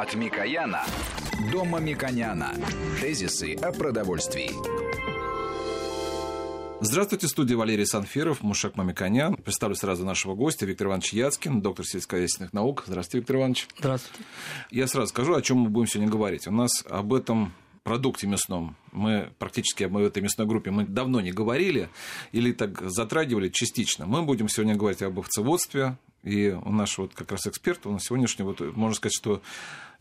От Микояна до Мамиконяна. Тезисы о продовольствии. Здравствуйте, студия Валерий Санфиров, Мушак Мамиконян. Представлю сразу нашего гостя Виктор Иванович Яцкин, доктор сельскохозяйственных наук. Здравствуйте, Виктор Иванович. Здравствуйте. Я сразу скажу, о чем мы будем сегодня говорить. У нас об этом продукте мясном мы практически об этой мясной группе мы давно не говорили или так затрагивали частично. Мы будем сегодня говорить об овцеводстве, и у нашего вот как раз эксперта, нас сегодняшний, вот, можно сказать, что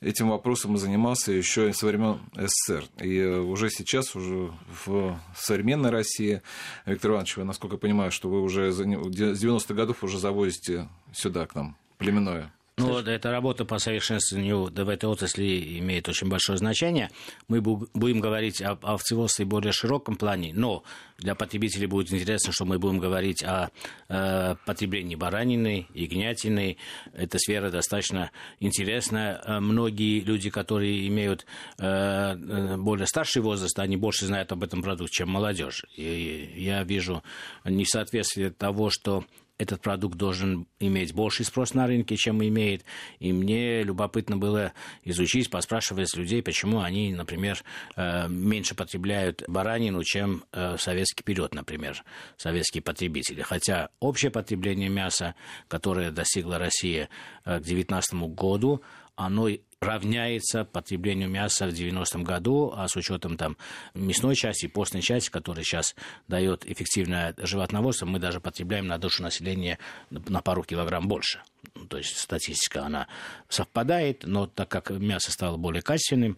этим вопросом занимался еще со времен СССР. И уже сейчас, уже в современной России, Виктор Иванович, вы, насколько я понимаю, что вы уже с 90-х годов уже завозите сюда к нам племенное ну, вот эта работа по совершенствованию в этой отрасли имеет очень большое значение. Мы будем говорить об овцеводстве в более широком плане, но для потребителей будет интересно, что мы будем говорить о э, потреблении баранины, ягнятины. Эта сфера достаточно интересная. Э, многие люди, которые имеют э, э, более старший возраст, они больше знают об этом продукте, чем молодежь. И я вижу несоответствие того, что этот продукт должен иметь больший спрос на рынке, чем имеет. И мне любопытно было изучить, поспрашивать людей, почему они, например, э, меньше потребляют баранину, чем э, советский период, например, советские потребители. Хотя общее потребление мяса, которое достигла Россия э, к 2019 году, оно равняется потреблению мяса в 90-м году, а с учетом там мясной части, постной части, которая сейчас дает эффективное животноводство, мы даже потребляем на душу населения на пару килограмм больше. То есть статистика, она совпадает, но так как мясо стало более качественным,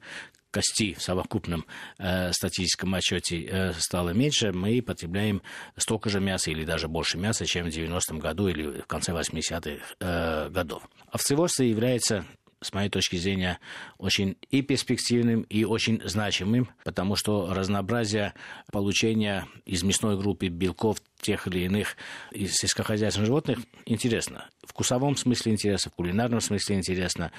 кости в совокупном э, статистическом отчете э, стало меньше, мы потребляем столько же мяса или даже больше мяса, чем в 90-м году или в конце 80-х э, годов. Овцеводство является с моей точки зрения, очень и перспективным, и очень значимым, потому что разнообразие получения из мясной группы белков тех или иных из сельскохозяйственных животных интересно. В вкусовом смысле интересно, в кулинарном смысле интересно.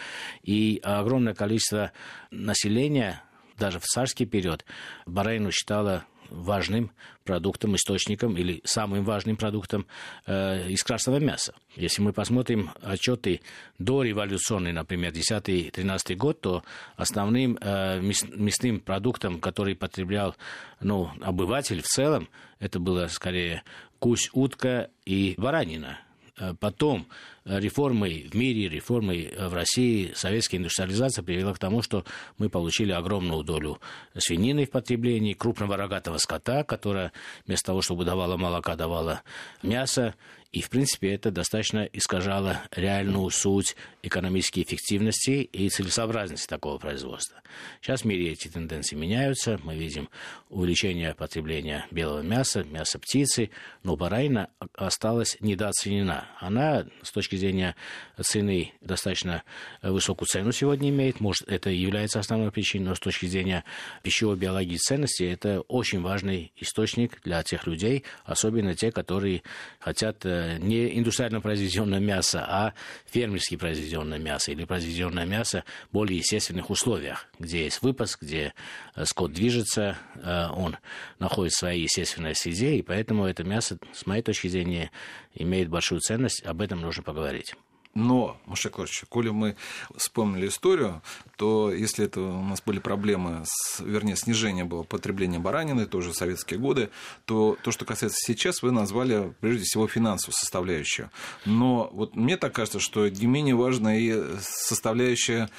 И огромное количество населения даже в царский период баранину считало важным продуктом, источником или самым важным продуктом э, из красного мяса. Если мы посмотрим отчеты до революционной, например, 10-13 год, то основным э, мясным продуктом, который потреблял ну, обыватель в целом, это было скорее кусь, утка и баранина. Э, потом э, реформы в мире, реформы э, в России, советская индустриализация привела к тому, что мы получили огромную долю свинины в потреблении, крупного рогатого скота, которая вместо того, чтобы давала молока, давала мясо. И, в принципе, это достаточно искажало реальную суть экономической эффективности и целесообразности такого производства. Сейчас в мире эти тенденции меняются. Мы видим увеличение потребления белого мяса, мяса птицы, но баранина осталась недооценена. Она, с точки зрения цены, достаточно высокую цену сегодня имеет. Может, это является основной причиной, но с точки зрения пищевой биологии ценности, это очень важный источник для тех людей, особенно те, которые хотят э, не индустриально произведенное мясо, а фермерски произведенное мясо или произведенное мясо в более естественных условиях, где есть выпас, где э, скот движется, э, он находит в своей естественной среде, и поэтому это мясо, с моей точки зрения, имеет большую ценность, об этом нужно поговорить. Но, Маша Клавович, коли мы вспомнили историю, то если это у нас были проблемы, с, вернее, снижение было потребления баранины, тоже советские годы, то то, что касается сейчас, вы назвали, прежде всего, финансовую составляющую. Но вот мне так кажется, что не менее важна и составляющая,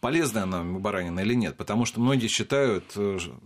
полезная она баранина или нет, потому что многие считают,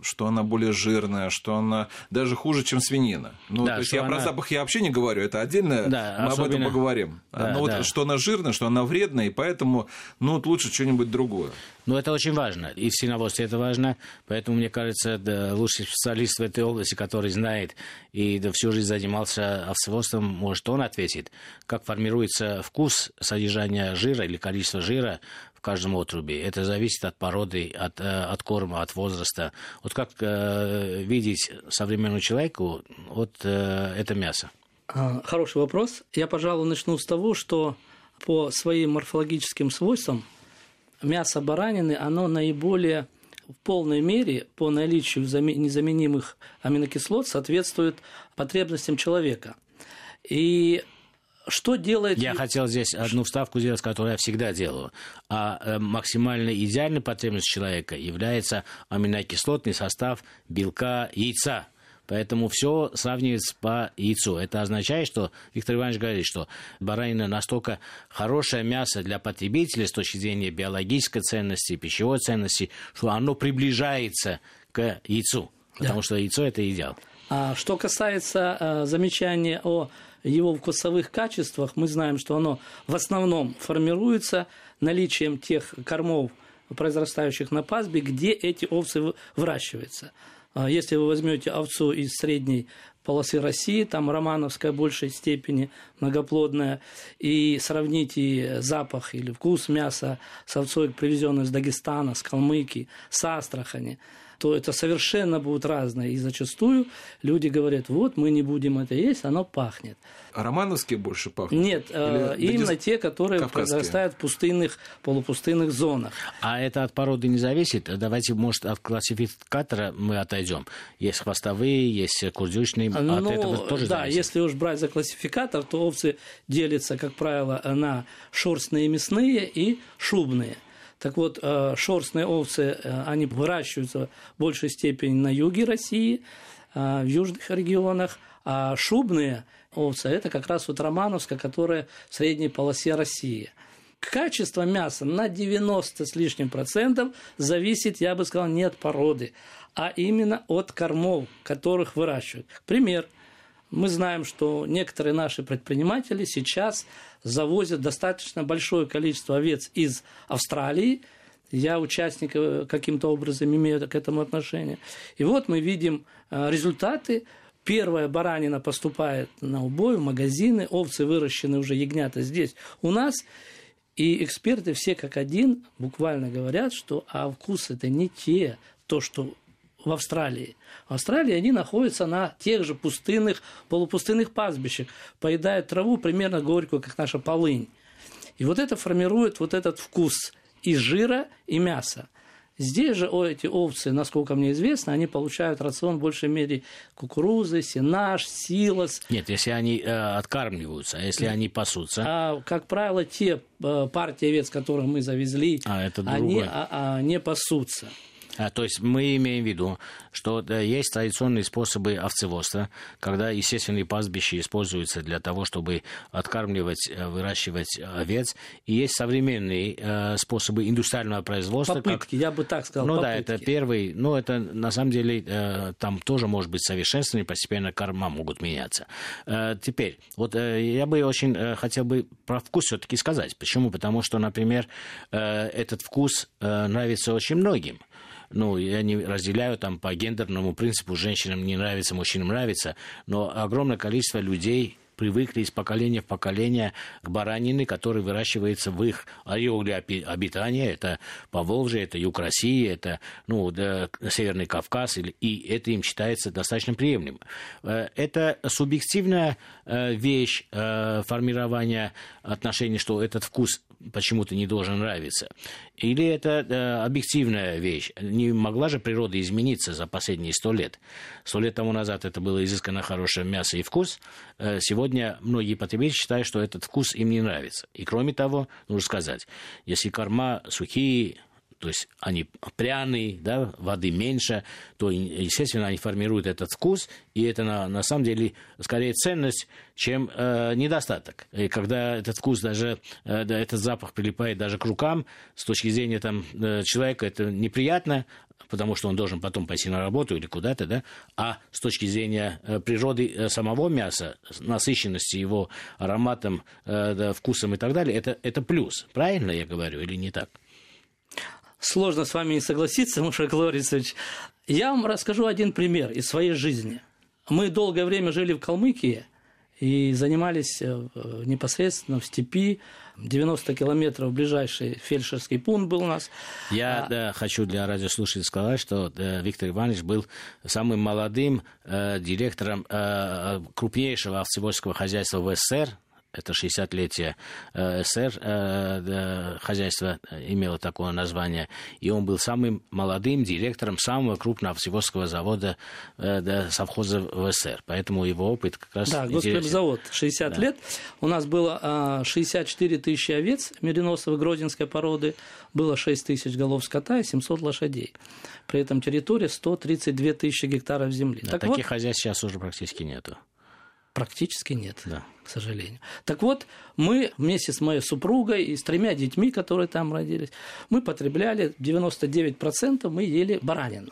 что она более жирная, что она даже хуже, чем свинина. Ну, да, то есть я она... про запах я вообще не говорю, это отдельно, да, мы особенно... об этом поговорим. Да, Но да. вот что она жирная, что она вредная, и поэтому, ну, вот лучше что-нибудь другое. Но это очень важно, и в свиноводстве это важно, поэтому, мне кажется, да, лучший специалист в этой области, который знает и да, всю жизнь занимался овцеводством, может, он ответит, как формируется вкус содержания жира или количество жира в каждом отрубе. Это зависит от породы, от, э, от корма, от возраста. Вот как э, видеть современному человеку вот э, это мясо? А, хороший вопрос. Я, пожалуй, начну с того, что по своим морфологическим свойствам мясо баранины, оно наиболее в полной мере по наличию незаменимых аминокислот соответствует потребностям человека. И что делает... Я хотел здесь одну вставку сделать, которую я всегда делаю. А э, максимально идеальной потребностью человека является аминокислотный состав белка яйца. Поэтому все сравнивается по яйцу. Это означает, что Виктор Иванович говорит, что баранина настолько хорошее мясо для потребителя с точки зрения биологической ценности, пищевой ценности, что оно приближается к яйцу. Потому да. что яйцо это идеал. А что касается э, замечания о его вкусовых качествах, мы знаем, что оно в основном формируется наличием тех кормов, произрастающих на пастбе, где эти овцы выращиваются. А если вы возьмете овцу из средней полосы России, там романовская в большей степени многоплодная, и сравните запах или вкус мяса с овцой, привезенной из Дагестана, с Калмыкии, с Астрахани, то это совершенно будет разное. И зачастую люди говорят, вот мы не будем это есть, оно пахнет. А романовские больше пахнут? Нет, э, Или именно дагест... те, которые Кавказские. произрастают в пустынных, полупустынных зонах. А это от породы не зависит? Давайте, может, от классификатора мы отойдем. Есть хвостовые, есть курдючные, ну, от этого тоже Да, зависит. если уж брать за классификатор, то овцы делятся, как правило, на шерстные мясные и шубные. Так вот, э, шерстные овцы, э, они выращиваются в большей степени на юге России, э, в южных регионах, а шубные овцы – это как раз вот Романовская, которая в средней полосе России. Качество мяса на 90 с лишним процентов зависит, я бы сказал, не от породы, а именно от кормов, которых выращивают. Пример. Мы знаем, что некоторые наши предприниматели сейчас завозят достаточно большое количество овец из Австралии. Я участник э, каким-то образом имею к этому отношение. И вот мы видим э, результаты. Первая баранина поступает на убой в магазины, овцы выращены уже ягнята здесь у нас. И эксперты все как один буквально говорят, что а вкус это не те, то, что в Австралии. В Австралии они находятся на тех же пустынных, полупустынных пастбищах, поедают траву примерно горькую, как наша полынь. И вот это формирует вот этот вкус и жира, и мяса. Здесь же эти овцы, насколько мне известно, они получают рацион в большей мере кукурузы, сенаж, силос. Нет, если они э, откармливаются, а если они пасутся. А, как правило, те э, партии овец, которые мы завезли, а, это они а, а, не пасутся. А, то есть мы имеем в виду, что есть традиционные способы овцеводства, когда естественные пастбища используются для того, чтобы откармливать, э, выращивать овец, и есть современные э, способы индустриального производства. Попытки, как... я бы так сказал. Ну попытки. да, это первый, но ну, это на самом деле э, там тоже может быть совершенствование, постепенно корма могут меняться. Теперь, вот я бы очень хотел бы про вкус все-таки сказать. Почему? Потому что, например, этот вкус нравится очень многим ну, я не разделяю там по гендерному принципу, женщинам не нравится, мужчинам нравится, но огромное количество людей привыкли из поколения в поколение к баранине, которая выращивается в их ореоле обитания. Это Поволжье, это Юг России, это ну, да, Северный Кавказ, и это им считается достаточно приемлемым. Э, это субъективная э, вещь э, формирования отношений, что этот вкус почему-то не должен нравиться. Или это э, объективная вещь. Не могла же природа измениться за последние сто лет. Сто лет тому назад это было изысканно хорошее мясо и вкус. Э, сегодня многие потребители считают, что этот вкус им не нравится. И кроме того, нужно сказать, если корма сухие, то есть они пряные, да, воды меньше, то, естественно, они формируют этот вкус, и это на, на самом деле скорее ценность, чем э, недостаток. И когда этот вкус даже, э, этот запах прилипает даже к рукам, с точки зрения там, э, человека это неприятно, потому что он должен потом пойти на работу или куда-то, да, а с точки зрения э, природы э, самого мяса, насыщенности его ароматом, вкусом и так далее, это, это плюс. Правильно я говорю или не так? Сложно с вами не согласиться, Мушек Лорисович. Я вам расскажу один пример из своей жизни. Мы долгое время жили в Калмыкии и занимались э, непосредственно в степи. 90 километров ближайший фельдшерский пункт был у нас. Я а... да, хочу для радиослушателей сказать, что да, Виктор Иванович был самым молодым э, директором э, крупнейшего овцеводческого хозяйства в СССР, это 60-летие э, СССР, э, хозяйство имело такое название, и он был самым молодым директором самого крупного овцеводского завода совхоза в СССР, поэтому его опыт как раз Да, госплебзавод, 60 да. лет. У нас было 64 тысячи овец мериносовой грозинской породы, было 6 тысяч голов скота и 700 лошадей. При этом территория 132 тысячи гектаров земли. Да, так таких вот, хозяйств сейчас уже практически нету. Практически нет, да. к сожалению. Так вот, мы вместе с моей супругой и с тремя детьми, которые там родились, мы потребляли 99% мы ели баранину.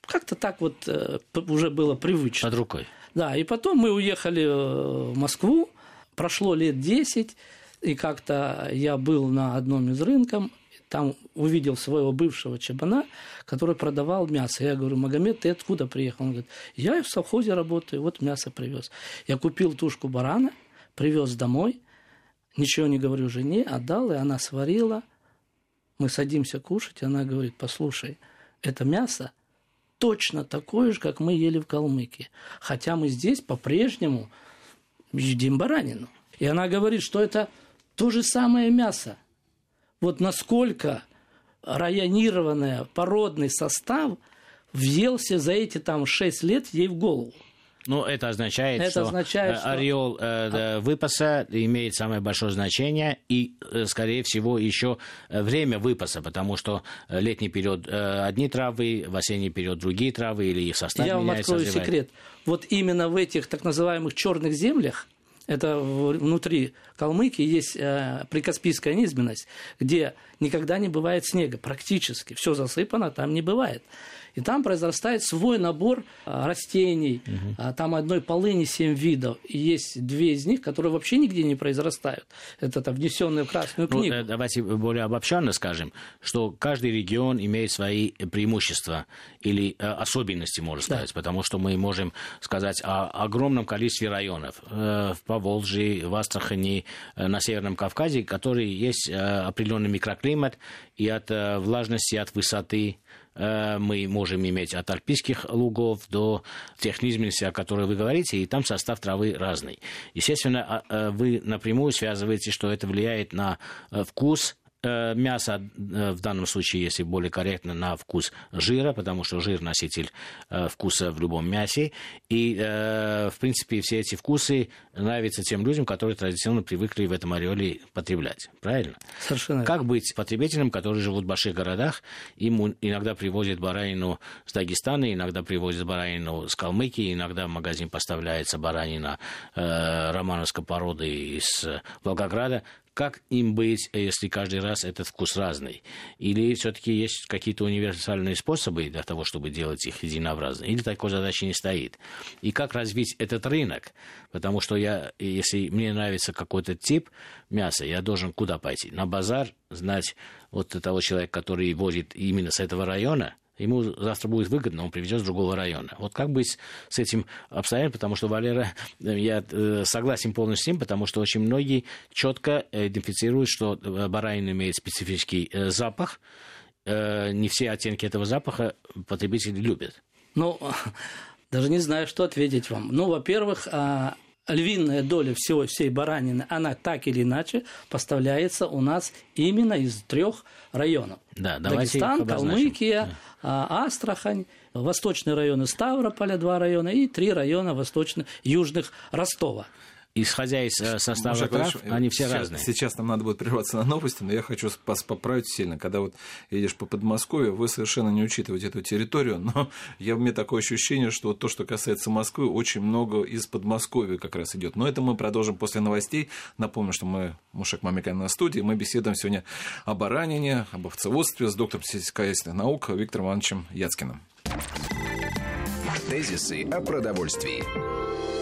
Как-то так вот э, уже было привычно. Под рукой. Да, и потом мы уехали э, в Москву, прошло лет 10, и как-то я был на одном из рынков, там увидел своего бывшего чабана, который продавал мясо. Я говорю, Магомед, ты откуда приехал? Он говорит, я в совхозе работаю, вот мясо привез. Я купил тушку барана, привез домой, ничего не говорю жене, отдал, и она сварила. Мы садимся кушать, и она говорит, послушай, это мясо точно такое же, как мы ели в Калмыкии. Хотя мы здесь по-прежнему едим баранину. И она говорит, что это то же самое мясо вот насколько районированный породный состав въелся за эти там 6 лет ей в голову. Ну, это означает, это что означает, что... ореол э, выпаса имеет самое большое значение и, э, скорее всего, еще э, время выпаса, потому что э, летний период э, одни травы, в осенний период другие травы или их состав Я меняется. Я вам открою секрет. Вот именно в этих так называемых черных землях это внутри Калмыкии есть э, прикаспийская низменность, где никогда не бывает снега, практически. Все засыпано, там не бывает. И там произрастает свой набор а, растений. Угу. Там одной полыни семь видов. И есть две из них, которые вообще нигде не произрастают. Это там внесенные в Красную ну, книгу. Ну, давайте более обобщенно скажем, что каждый регион имеет свои преимущества или э, особенности, можно сказать. Да. Потому что мы можем сказать о огромном количестве районов э, в Поволжье, в Астрахани, на Северном Кавказе, которые есть определенный микроклимат и от влажности, от высоты мы можем иметь от альпийских лугов до тех низменностей, о которых вы говорите, и там состав травы разный. Естественно, а, э, вы напрямую связываете, что это влияет на э, вкус Э, мясо э, в данном случае, если более корректно, на вкус жира, потому что жир носитель э, вкуса в любом мясе. И, в принципе, все эти вкусы нравятся тем людям, которые традиционно привыкли в этом ореоле потреблять. Правильно? Совершенно. Как быть потребителем, которые живут в больших городах, им иногда привозят баранину с Дагестана, иногда привозят баранину с Калмыкии, иногда в магазин поставляется баранина э, романовской породы из Волгограда как им быть, если каждый раз этот вкус разный? Или все-таки есть какие-то универсальные способы для того, чтобы делать их единообразно? Или такой задачи не стоит? И как развить этот рынок? Потому что я, если мне нравится какой-то тип мяса, я должен куда пойти? На базар, знать вот того человека, который возит именно с этого района, ему завтра будет выгодно, он привезет с другого района. Вот как быть с этим обстоятельством, потому что Валера, э, я э, согласен полностью с ним, потому что очень многие четко идентифицируют, что э, баранин имеет специфический запах, не все оттенки этого запаха потребители любят. Ну, даже не знаю, что ответить вам. Ну, во-первых, а, львиная доля всего, всей баранины, она так или иначе поставляется у нас именно из трех районов. Да, Дагестан, Калмыкия, да. А, Астрахань, восточные районы Ставрополя, два района, и три района восточно-южных Ростова исходя из э, состава Маша, трав, они все сейчас, разные. Сейчас нам надо будет прерваться на новости, но я хочу вас поправить сильно. Когда вот едешь по Подмосковью, вы совершенно не учитываете эту территорию, но я, у меня такое ощущение, что то, что касается Москвы, очень много из Подмосковья как раз идет. Но это мы продолжим после новостей. Напомню, что мы, Мушек Мамикан на студии, мы беседуем сегодня о баранине, об овцеводстве с доктором сельскохозяйственных наук Виктором Ивановичем Яцкиным. Тезисы о продовольствии.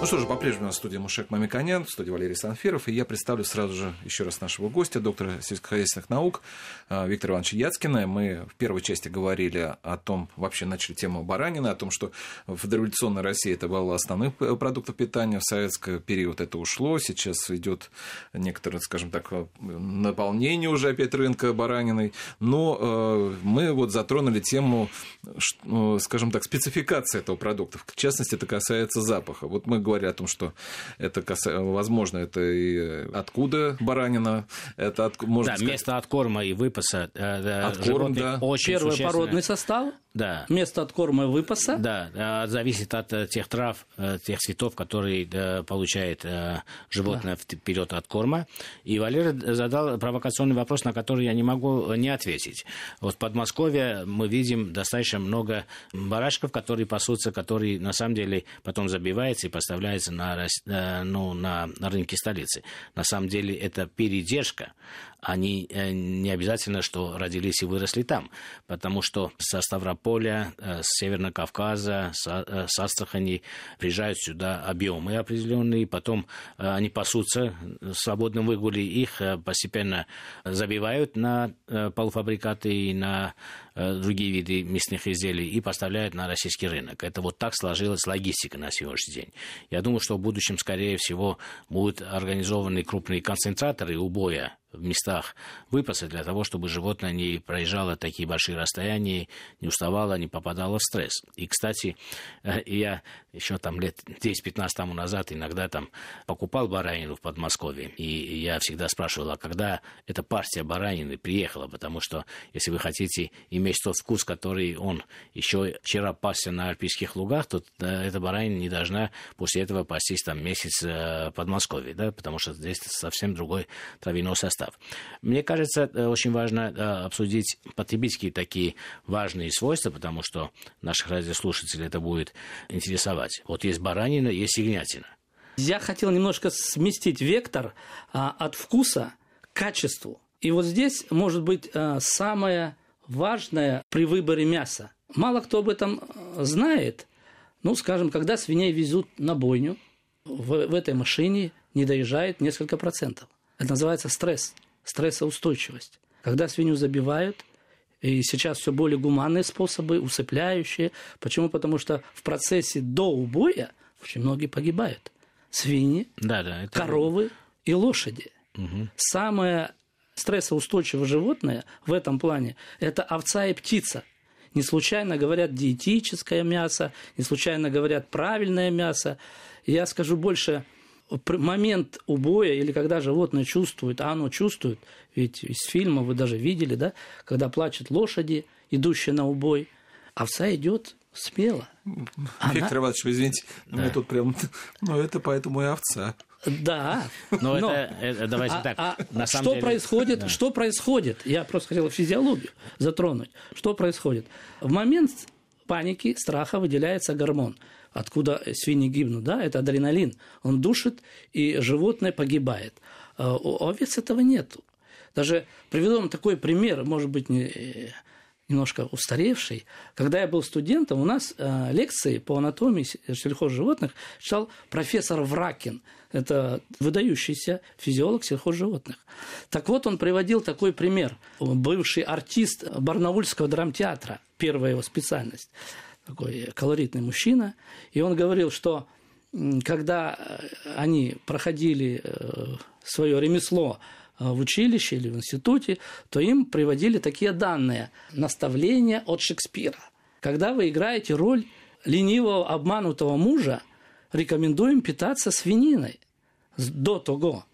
Ну что же, по-прежнему на студии Мушек Мамиканян, в студии Валерий Санфиров, и я представлю сразу же еще раз нашего гостя, доктора сельскохозяйственных наук а, Виктора Ивановича Яцкина. Мы в первой части говорили о том, вообще начали тему баранины, о том, что в дореволюционной России это было основным продуктом питания, в советский период. Это ушло, сейчас идет некоторое, скажем так, наполнение уже опять рынка бараниной, но э, мы вот затронули тему, ну, скажем так, спецификации этого продукта, в частности, это касается запаха. Вот мы говорили о том, что это каса... возможно, это и откуда баранина, это от... можно да, сказать... место откорма и выпаса. Э, Откорм, да. Очень Первый породный состав, да. место откорма и выпаса. Да, э, зависит от э, тех трав, тех цветов, которые получает животное да. в период откорма. И Валера задал провокационный вопрос, на который я не могу не ответить. Вот в Подмосковье мы видим достаточно много барашков, которые пасутся, которые на самом деле потом забиваются и поставляются на, э, ну, на рынке столицы. На самом деле это передержка. Они э, не обязательно, что родились и выросли там, потому что со Ставрополя, э, с Северного Кавказа, с Астрахани приезжают сюда объемы определенные, потом они пасутся в свободном выгуле, их постепенно забивают на полуфабрикаты и на другие виды мясных изделий и поставляют на российский рынок. Это вот так сложилась логистика на сегодняшний день. Я думаю, что в будущем, скорее всего, будут организованы крупные концентраторы убоя в местах выпаса для того, чтобы животное не проезжало такие большие расстояния, не уставало, не попадало в стресс. И, кстати, э, я еще там лет 10-15 тому назад иногда там покупал баранину в Подмосковье, и я всегда спрашивал, а когда эта партия баранины приехала, потому что если вы хотите иметь тот вкус, который он еще вчера пасся на альпийских лугах, то эта баранина не должна после этого пастись там месяц э, в Подмосковье, да, потому что здесь совсем другой травяной состав состав. Мне кажется, э, очень важно э, обсудить потребительские такие важные свойства, потому что наших радиослушателей это будет интересовать. Вот есть баранина, есть ягнятина. Я хотел немножко сместить вектор а, от вкуса к качеству. И вот здесь может быть самое важное при выборе мяса. Мало кто об этом знает. Ну, скажем, когда свиней везут на бойню, в этой машине не доезжает несколько процентов. Это называется стресс, стрессоустойчивость. Когда свинью забивают, и сейчас все более гуманные способы, усыпляющие. Почему? Потому что в процессе до убоя очень многие погибают. Свиньи, да, да, это... коровы и лошади. Угу. Самое стрессоустойчивое животное в этом плане – это овца и птица. Не случайно говорят диетическое мясо, не случайно говорят правильное мясо. Я скажу больше – момент убоя или когда животное чувствует, а оно чувствует, ведь из фильма вы даже видели, да, когда плачут лошади, идущие на убой, овца идет смело. Она... Виктор Иванович, извините, да. мне тут прям, ну это поэтому и овца. Да. Но, Но это, это, давайте а, так. А, на самом что деле... происходит? Да. Что происходит? Я просто хотел физиологию затронуть. Что происходит? В момент паники, страха выделяется гормон откуда свиньи гибнут, да, это адреналин. Он душит, и животное погибает. А у овец этого нет. Даже приведу вам такой пример, может быть, не, немножко устаревший. Когда я был студентом, у нас э, лекции по анатомии сельхозживотных читал профессор Вракин. Это выдающийся физиолог сельхозживотных. Так вот, он приводил такой пример. Бывший артист Барнаульского драмтеатра, первая его специальность такой колоритный мужчина, и он говорил, что когда э, они проходили э, свое ремесло э, в училище или в институте, то им приводили такие данные, наставления от Шекспира. Когда вы играете роль ленивого обманутого мужа, рекомендуем питаться свининой до того.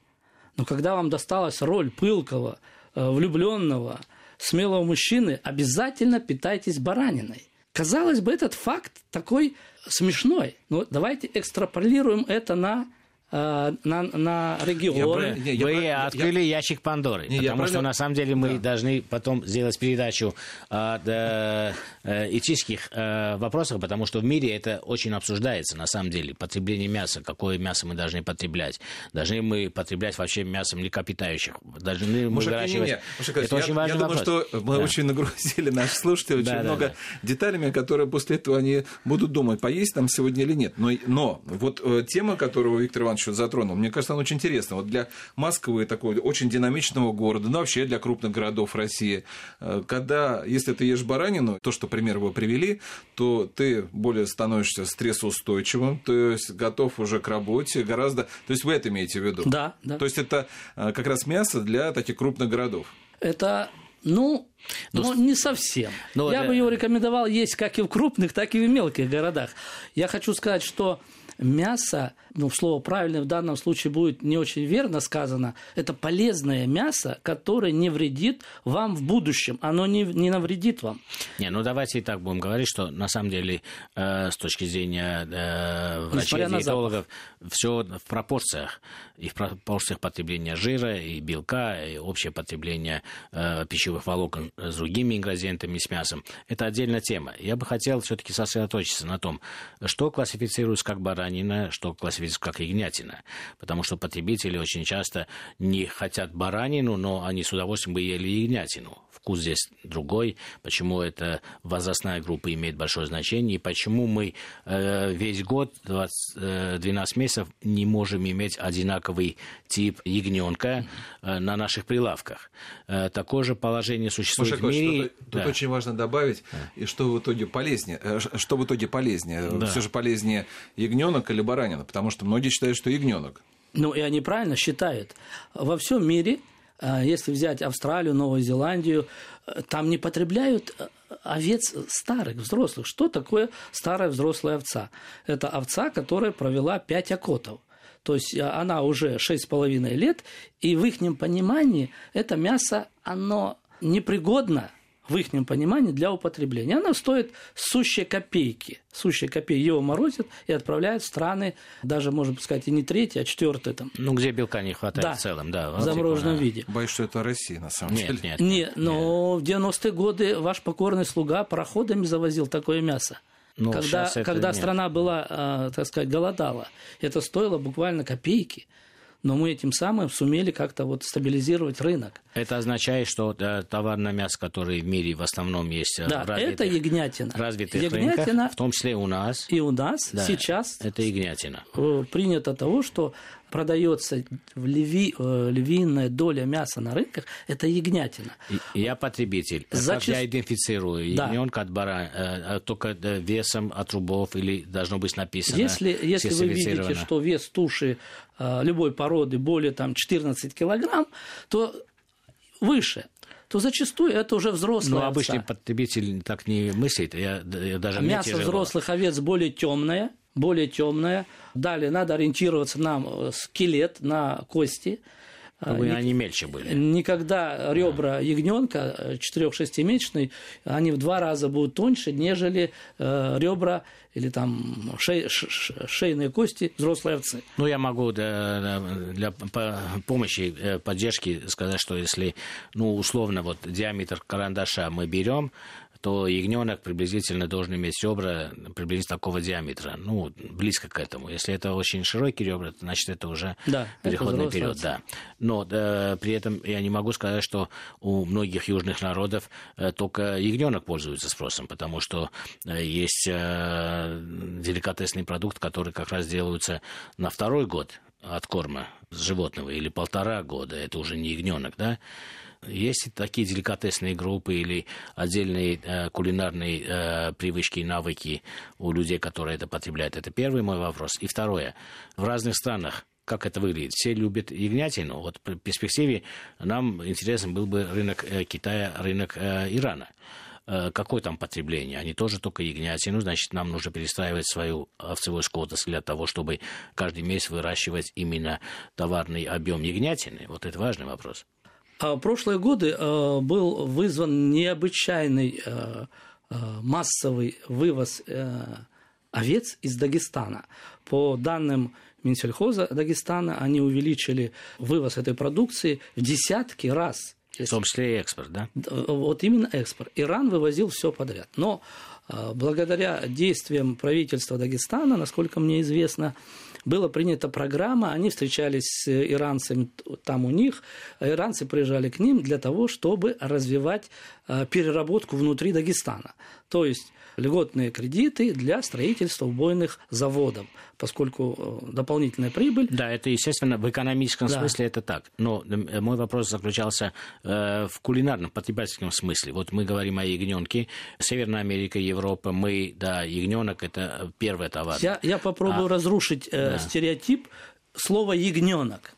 Но когда вам досталась роль пылкого, влюбленного, смелого мужчины, обязательно питайтесь бараниной. Казалось бы, этот факт такой смешной. Но давайте экстраполируем это на на, на регионы. Я, Вы я, открыли я, ящик Пандоры, не, потому что на самом деле мы да. должны потом сделать передачу о да, этических э, вопросах, потому что в мире это очень обсуждается на самом деле. Потребление мяса, какое мясо мы должны потреблять. Должны мы потреблять вообще мясо млекопитающих. Должны мы выращивать... Не, не, это я, очень важный я вопрос. думаю, что мы да. очень нагрузили наших слушателей очень да, много да. деталями, которые после этого они будут думать, поесть там сегодня или нет. Но, но вот э, тема, которую Виктор Иванович затронул, мне кажется, она очень интересна. Вот для Москвы, такого очень динамичного города, ну вообще для крупных городов России, э, когда, если ты ешь баранину, то, что пример вы привели, то ты более становишься стрессоустойчивым, то есть готов уже к работе гораздо... То есть вы это имеете в виду? Да, да. То есть это э, как раз мясо для таких крупных городов? Это ну, ну, ну не совсем. Но, ну, Я да. бы его рекомендовал есть как и в крупных, так и в мелких городах. Я хочу сказать, что мясо, ну, слово правильное в данном случае будет не очень верно сказано, это полезное мясо, которое не вредит вам в будущем, оно не, не навредит вам. Не, ну давайте и так будем говорить, что на самом деле э, с точки зрения э, врачей, диетологов, все в пропорциях. И в пропорциях потребления жира, и белка, и общее потребление э, пищевых волокон с другими ингредиентами, с мясом. Это отдельная тема. Я бы хотел все-таки сосредоточиться на том, что классифицируется как баранина, баранина, что классифицируется как ягнятина. Потому что потребители очень часто не хотят баранину, но они с удовольствием бы ели ягнятину. Вкус здесь другой. Почему эта возрастная группа имеет большое значение и почему мы э, весь год, 20, э, 12 месяцев, не можем иметь одинаковый тип ягненка э, на наших прилавках. Э, такое же положение существует Слушай, в мире. Тут, да. тут очень важно добавить, да. и что в итоге полезнее. Э, что в итоге полезнее? Да. Все же полезнее ягненок ягненок или баранина? Потому что многие считают, что ягненок. Ну, и они правильно считают. Во всем мире, э, если взять Австралию, Новую Зеландию, э, там не потребляют э, овец старых, взрослых. Что такое старая взрослая овца? Это овца, которая провела 5 окотов. То есть она уже 6,5 лет, и в их понимании это мясо, оно непригодно в их понимании для употребления. Она стоит сущие копейки. Сущие копейки его морозят и отправляют в страны, даже, можно сказать, и не третьи, а четвертые там. Ну, где белка не хватает да, в целом, да. В замороженном типа, виде. Боюсь, что это Россия, на самом нет, деле. Нет, нет. Нет, но нет. в 90-е годы ваш покорный слуга пароходами завозил такое мясо. Но когда когда страна была, а, так сказать, голодала, это стоило буквально копейки но мы этим самым сумели как-то вот стабилизировать рынок. Это означает, что да, товарное мясо, которое в мире в основном есть э, да, в развитых, это ягнятина. развитых ягнятина, рынках, в том числе у нас. И у нас да, сейчас это ягнятина. Э, принято того, что продается в льви, э, львиная доля мяса на рынках, это ягнятина. Я потребитель. Зачаст... Я идентифицирую да. ягненка от барана, э, только весом от рубов или должно быть написано Если, если вы видите, что вес туши э, любой породы более там, 14 килограмм, то выше то зачастую это уже взрослая Но обычный потребитель так не мыслит. Я, я даже Мясо взрослых овец более темное, более темная. Далее надо ориентироваться на э, скелет, на кости. Чтобы Ник... они мельче были. Никогда ребра ягненка 4-6-месячный, они в два раза будут тоньше, нежели э, ребра или там шей, шейные кости взрослой овцы. Ну, я могу для, для помощи, э, поддержки сказать, что если, ну, условно, вот диаметр карандаша мы берем, то ягненок приблизительно должен иметь ребра приблизительно такого диаметра, ну, близко к этому. Если это очень широкие ребра, значит, это уже да, переходный это период. Да. Но да, при этом я не могу сказать, что у многих южных народов э, только ягненок пользуется спросом, потому что э, есть э, деликатесный продукт, который как раз делаются на второй год от корма животного или полтора года, это уже не ягненок, да, есть такие деликатесные группы или отдельные э, кулинарные э, привычки и навыки у людей, которые это потребляют? Это первый мой вопрос. И второе. В разных странах как это выглядит. Все любят ягнятину. Вот в перспективе нам интересен был бы рынок э, Китая, рынок э, Ирана. Э, какое там потребление? Они тоже только ягнятину, значит, нам нужно перестраивать свою овцевую скотность для того, чтобы каждый месяц выращивать именно товарный объем ягнятины. Вот это важный вопрос. А прошлые годы э, был вызван необычайный э, э, массовый вывоз овец из Дагестана. По данным Минсельхоза Дагестана, они увеличили вывоз этой продукции в десятки раз. В том числе и экспорт, да? Вот именно экспорт. Иран вывозил все подряд. Но благодаря действиям правительства Дагестана, насколько мне известно, была принята программа, они встречались с иранцами там у них, а иранцы приезжали к ним для того, чтобы развивать а, переработку внутри Дагестана. То есть льготные кредиты для строительства убойных заводов, поскольку э, дополнительная прибыль... Да, это, естественно, в экономическом да. смысле это так. Но э, мой вопрос заключался э, в кулинарном, потребительском смысле. Вот мы говорим о ягненке. Северная Америка, Европа, мы, да, ягненок – это первый товар. Я, я попробую а, разрушить э, да. стереотип слова «ягненок»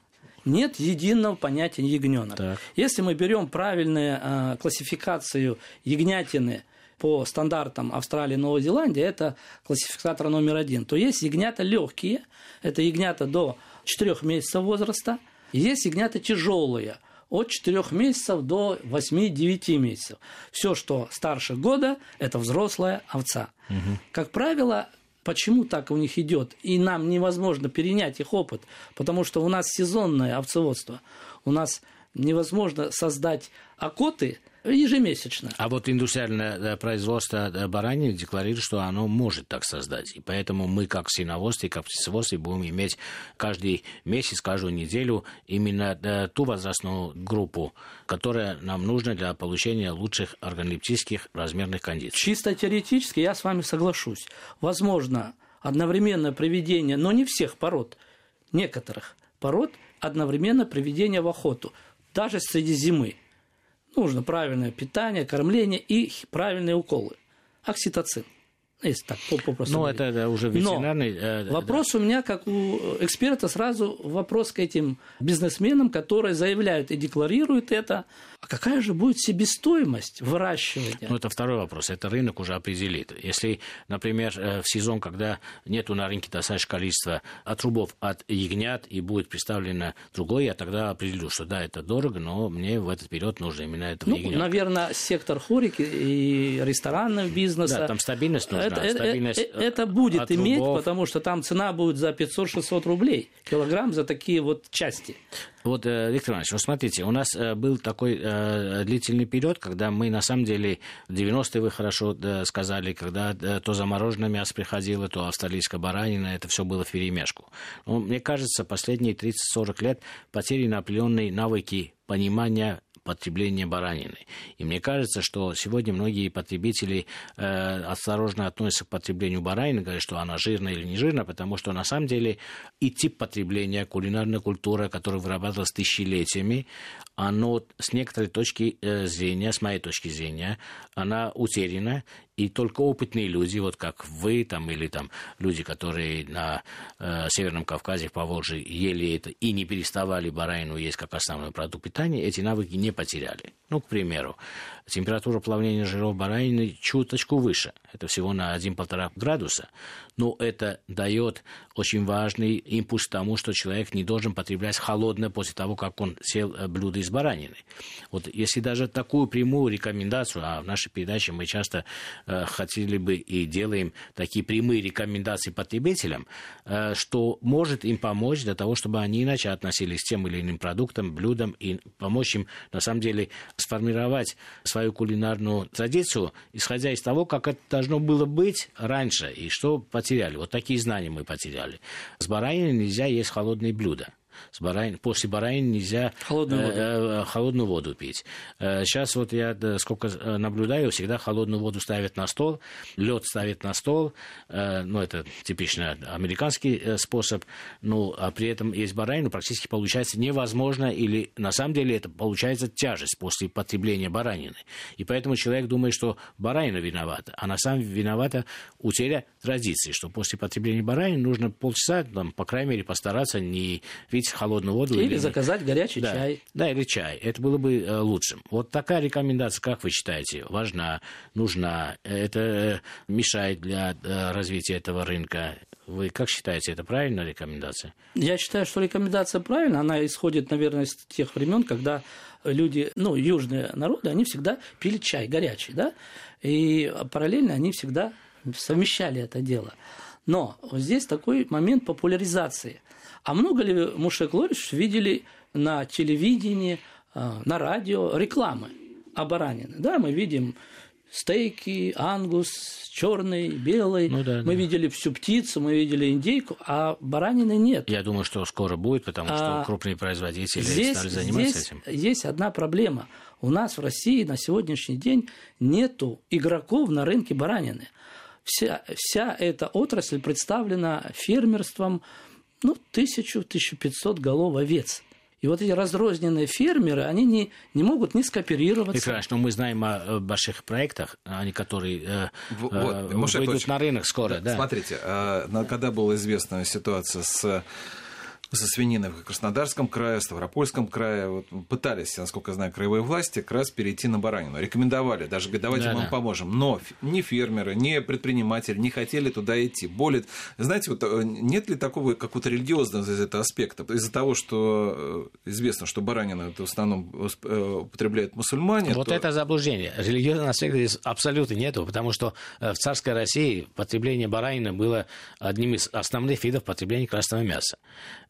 нет единого понятия ягненок. Так. Если мы берем правильную э, классификацию ягнятины по стандартам Австралии и Новой Зеландии, это классификатор номер один, то есть ягнята легкие, это ягнята до 4 месяцев возраста, есть ягнята тяжелые, от 4 месяцев до 8-9 месяцев. Все, что старше года, это взрослая овца. Угу. Как правило, почему так у них идет, и нам невозможно перенять их опыт, потому что у нас сезонное овцеводство, у нас невозможно создать окоты – ежемесячно. А вот индустриальное производство баранины декларирует, что оно может так создать. И поэтому мы, как свиноводство и как птицеводство, будем иметь каждый месяц, каждую неделю именно ту возрастную группу, которая нам нужна для получения лучших органолептических размерных кондиций. Чисто теоретически я с вами соглашусь. Возможно, одновременное приведение, но не всех пород, некоторых пород, одновременно приведение в охоту, даже среди зимы. Нужно правильное питание, кормление и правильные уколы. Окситоцин. Если так, попросту Ну, это да, уже ветеринарный... Но э, вопрос да. у меня, как у эксперта, сразу вопрос к этим бизнесменам, которые заявляют и декларируют это. А какая же будет себестоимость выращивания? Ну, это второй вопрос. Это рынок уже определит. Если, например, э, в сезон, когда нету на рынке достаточное количество отрубов от ягнят и будет представлено другое, я тогда определю, что да, это дорого, но мне в этот период нужно именно это ну, ягнят. Наверное, сектор хорики и ресторанный бизнес. Да, там стабильность нужна. Это, стабильность это, это будет иметь, потому что там цена будет за 500-600 рублей килограмм за такие вот части. Вот, э, Виктор Иванович, вот смотрите, у нас э, был такой э, длительный период, когда мы, на самом деле, в 90-е вы хорошо сказали, когда то замороженное мясо приходило, то австралийская баранина, это все было в перемешку. Но, мне кажется, последние 30-40 лет потеряны определенные навыки понимания потребления баранины. И мне кажется, что сегодня многие потребители э, осторожно относятся к потреблению баранины, говорят, что она жирная или не жирная, потому что на самом деле и тип потребления, кулинарная культура, которая вырабатывалась тысячелетиями, оно с некоторой точки э, зрения, с моей точки зрения, она утеряна, и только опытные люди, вот как вы там, или там люди, которые на э, Северном Кавказе, в Поволжье ели это и не переставали баранину есть как основной продукт питания, эти навыки не потеряли. Ну, к примеру, температура плавления жиров баранины чуточку выше, это всего на 1-1,5 градуса, но это дает очень важный импульс тому, что человек не должен потреблять холодное после того, как он сел э, блюдо из баранины. Вот если даже такую прямую рекомендацию, а в нашей передаче мы часто Э, хотели бы и делаем такие прямые рекомендации потребителям, э, что может им помочь для того, чтобы они иначе относились к тем или иным продуктам, блюдам и помочь им, на самом деле, сформировать свою кулинарную традицию, исходя из того, как это должно было быть раньше и что потеряли. Вот такие знания мы потеряли. С бараниной нельзя есть холодные блюда. С баранин, после баранины нельзя холодную воду, э, холодную воду пить. Э, сейчас вот я сколько э, наблюдаю, всегда холодную воду ставят на стол, лед ставят на стол, э, ну это типично американский э, способ, ну а при этом есть баранину практически получается невозможно или на самом деле это получается тяжесть после потребления баранины. И поэтому человек думает, что баранина виновата, а на самом деле виновата утеря традиции, что после потребления баранины нужно полчаса, там, по крайней мере, постараться не видеть пить холодную воду. Или, или заказать горячий да, чай. Да, или чай. Это было бы э, лучшим. Вот такая рекомендация, как вы считаете, важна, нужна? Это э, мешает для э, развития этого рынка? Вы как считаете, это правильная рекомендация? Я считаю, что рекомендация правильная. Она исходит, наверное, из тех времен, когда люди, ну, южные народы, они всегда пили чай горячий, да, и параллельно они всегда совмещали это дело. Но вот здесь такой момент популяризации. А много ли Мушек Лорич видели на телевидении, а, на радио рекламы о баранине? Да, мы видим стейки, ангус, черный, белый. Ну, да, мы да. видели всю птицу, мы видели индейку, а баранины нет. Я думаю, что скоро будет, потому что а крупные производители здесь, стали заниматься здесь этим. Есть одна проблема. У нас в России на сегодняшний день нету игроков на рынке баранины. Вся, вся эта отрасль представлена фермерством ну, 1000-1500 голов овец. И вот эти разрозненные фермеры, они не, не могут не скооперироваться. Прекрасно. Но мы знаем о больших проектах, они, которые э, вот, э, выйдут на рынок скоро. Да. Смотрите, э, когда была известна ситуация с со свининой в Краснодарском крае, Ставропольском крае. Вот пытались, насколько я знаю, краевые власти как раз перейти на баранину. Рекомендовали, даже говорят, давайте да, мы вам поможем. Но ни фермеры, ни предприниматели не хотели туда идти. Более, знаете, вот э, нет ли такого какого-то религиозного из этого аспекта? Из-за того, что э, известно, что баранина это в основном э, употребляют мусульмане. Вот то... это заблуждение. Религиозного аспекта здесь абсолютно нету, потому что в царской России потребление баранины было одним из основных видов потребления красного мяса.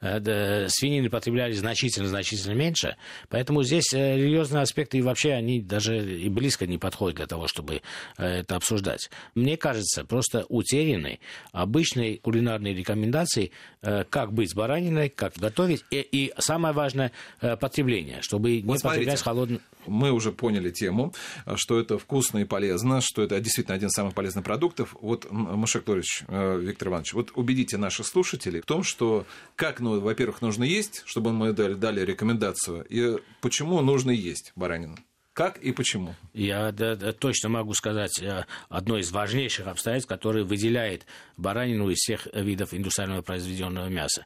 Э, свинины потребляли значительно-значительно меньше, поэтому здесь э, религиозные аспекты и вообще они даже и близко не подходят для того, чтобы э, это обсуждать. Мне кажется, просто утеряны обычные кулинарные рекомендации, как быть с бараниной, как готовить, и, и самое важное, потребление, чтобы вот не смотрите. потреблять холодный мы уже поняли тему, что это вкусно и полезно, что это действительно один из самых полезных продуктов. Вот, Машек Виктор Иванович, вот убедите наших слушателей в том, что как, во-первых, нужно есть, чтобы мы дали, дали рекомендацию, и почему нужно есть баранину. Как и почему? Я да, да, точно могу сказать э, одно из важнейших обстоятельств, которое выделяет баранину из всех видов индустриального произведенного мяса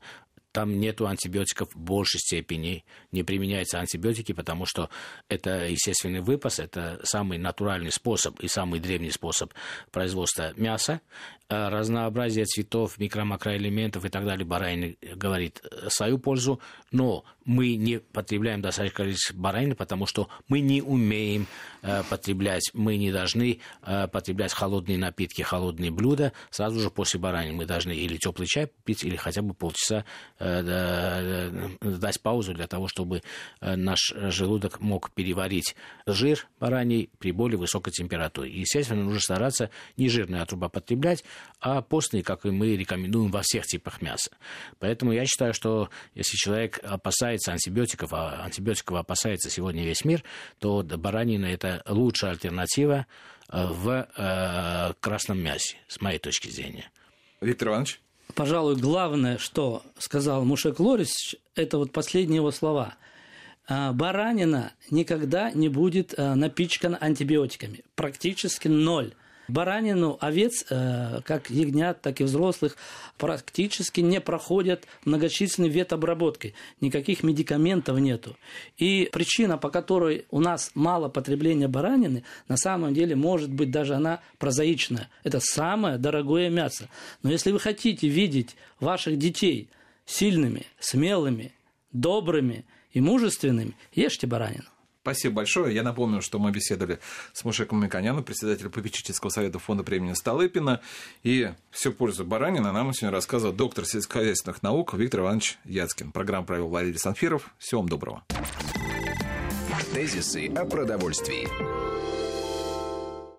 там нету антибиотиков в большей степени, не применяются антибиотики, потому что это естественный выпас, это самый натуральный способ и самый древний способ производства мяса. Э, разнообразие цветов, микро-макроэлементов и так далее баранины говорит э, свою пользу, но мы не потребляем достаточное количество баранины, потому что мы не умеем э, потреблять, мы не должны э, потреблять холодные напитки, холодные блюда сразу же после баранины. Мы должны или теплый чай пить, или хотя бы полчаса э, дать паузу для того, чтобы э, наш желудок мог переварить жир бараний при более высокой температуре. Естественно, нужно стараться не жирные отруба потреблять, а постные, как и мы рекомендуем во всех типах мяса. Поэтому я считаю, что если человек опасается антибиотиков, а антибиотиков опасается сегодня весь мир, то баранина – это лучшая альтернатива э, в э, красном мясе, с моей точки зрения. Виктор Иванович? Пожалуй, главное, что сказал Мушек Лорис, это вот последние его слова – а, баранина никогда не будет э, напичкана антибиотиками. Практически ноль. Баранину овец, э, как ягнят, так и взрослых, практически не проходят многочисленные ветобработки. Никаких медикаментов нету. И причина, по которой у нас мало потребления баранины, на самом деле может быть даже она прозаичная. Это самое дорогое мясо. Но если вы хотите видеть ваших детей сильными, смелыми, добрыми и мужественными, ешьте баранину. Спасибо большое. Я напомню, что мы беседовали с Мушеком Миконяном, председателем попечительского совета фонда премии Столыпина. И всю пользу баранина нам сегодня рассказывал доктор сельскохозяйственных наук Виктор Иванович Яцкин. Программу провел Валерий Санфиров. Всего вам доброго. Тезисы о продовольствии.